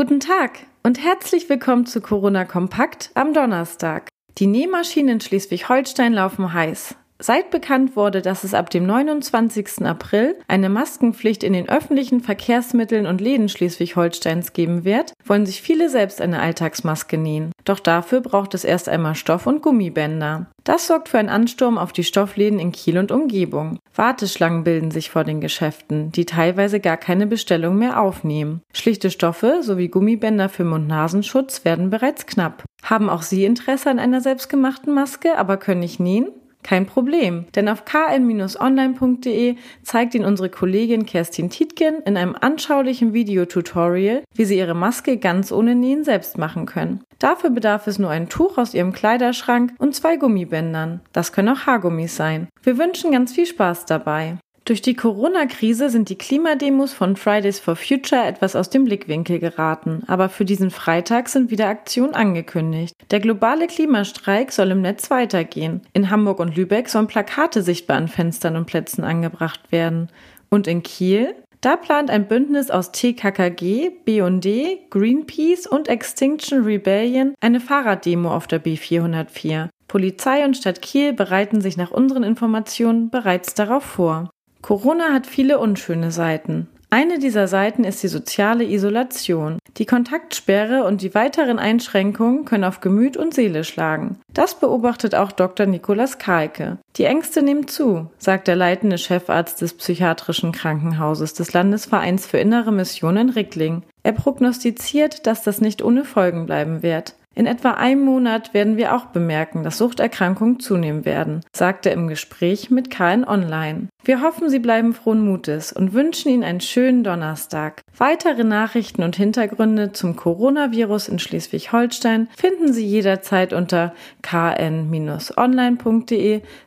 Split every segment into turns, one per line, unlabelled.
Guten Tag und herzlich willkommen zu Corona Kompakt am Donnerstag. Die Nähmaschinen in Schleswig-Holstein laufen heiß. Seit bekannt wurde, dass es ab dem 29. April eine Maskenpflicht in den öffentlichen Verkehrsmitteln und Läden Schleswig-Holsteins geben wird, wollen sich viele selbst eine Alltagsmaske nähen. Doch dafür braucht es erst einmal Stoff und Gummibänder. Das sorgt für einen Ansturm auf die Stoffläden in Kiel und Umgebung. Warteschlangen bilden sich vor den Geschäften, die teilweise gar keine Bestellung mehr aufnehmen. Schlichte Stoffe sowie Gummibänder für Mund-Nasenschutz werden bereits knapp. Haben auch Sie Interesse an einer selbstgemachten Maske, aber können nicht nähen? Kein Problem, denn auf kn-online.de zeigt Ihnen unsere Kollegin Kerstin Tietgen in einem anschaulichen Videotutorial, wie Sie Ihre Maske ganz ohne Nähen selbst machen können. Dafür bedarf es nur ein Tuch aus Ihrem Kleiderschrank und zwei Gummibändern. Das können auch Haargummis sein. Wir wünschen ganz viel Spaß dabei. Durch die Corona-Krise sind die Klimademos von Fridays for Future etwas aus dem Blickwinkel geraten, aber für diesen Freitag sind wieder Aktionen angekündigt. Der globale Klimastreik soll im Netz weitergehen. In Hamburg und Lübeck sollen Plakate sichtbar an Fenstern und Plätzen angebracht werden. Und in Kiel? Da plant ein Bündnis aus TKKG, BUND, Greenpeace und Extinction Rebellion eine Fahrraddemo auf der B404. Polizei und Stadt Kiel bereiten sich nach unseren Informationen bereits darauf vor. Corona hat viele unschöne Seiten. Eine dieser Seiten ist die soziale Isolation. Die Kontaktsperre und die weiteren Einschränkungen können auf Gemüt und Seele schlagen. Das beobachtet auch Dr. Nikolaus Kalke. Die Ängste nehmen zu, sagt der leitende Chefarzt des psychiatrischen Krankenhauses des Landesvereins für innere Mission in Rickling. Er prognostiziert, dass das nicht ohne Folgen bleiben wird. In etwa einem Monat werden wir auch bemerken, dass Suchterkrankungen zunehmen werden, sagt er im Gespräch mit KN Online. Wir hoffen, Sie bleiben frohen Mutes und wünschen Ihnen einen schönen Donnerstag. Weitere Nachrichten und Hintergründe zum Coronavirus in Schleswig-Holstein finden Sie jederzeit unter kn-online.de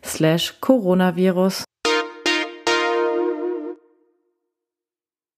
slash Coronavirus.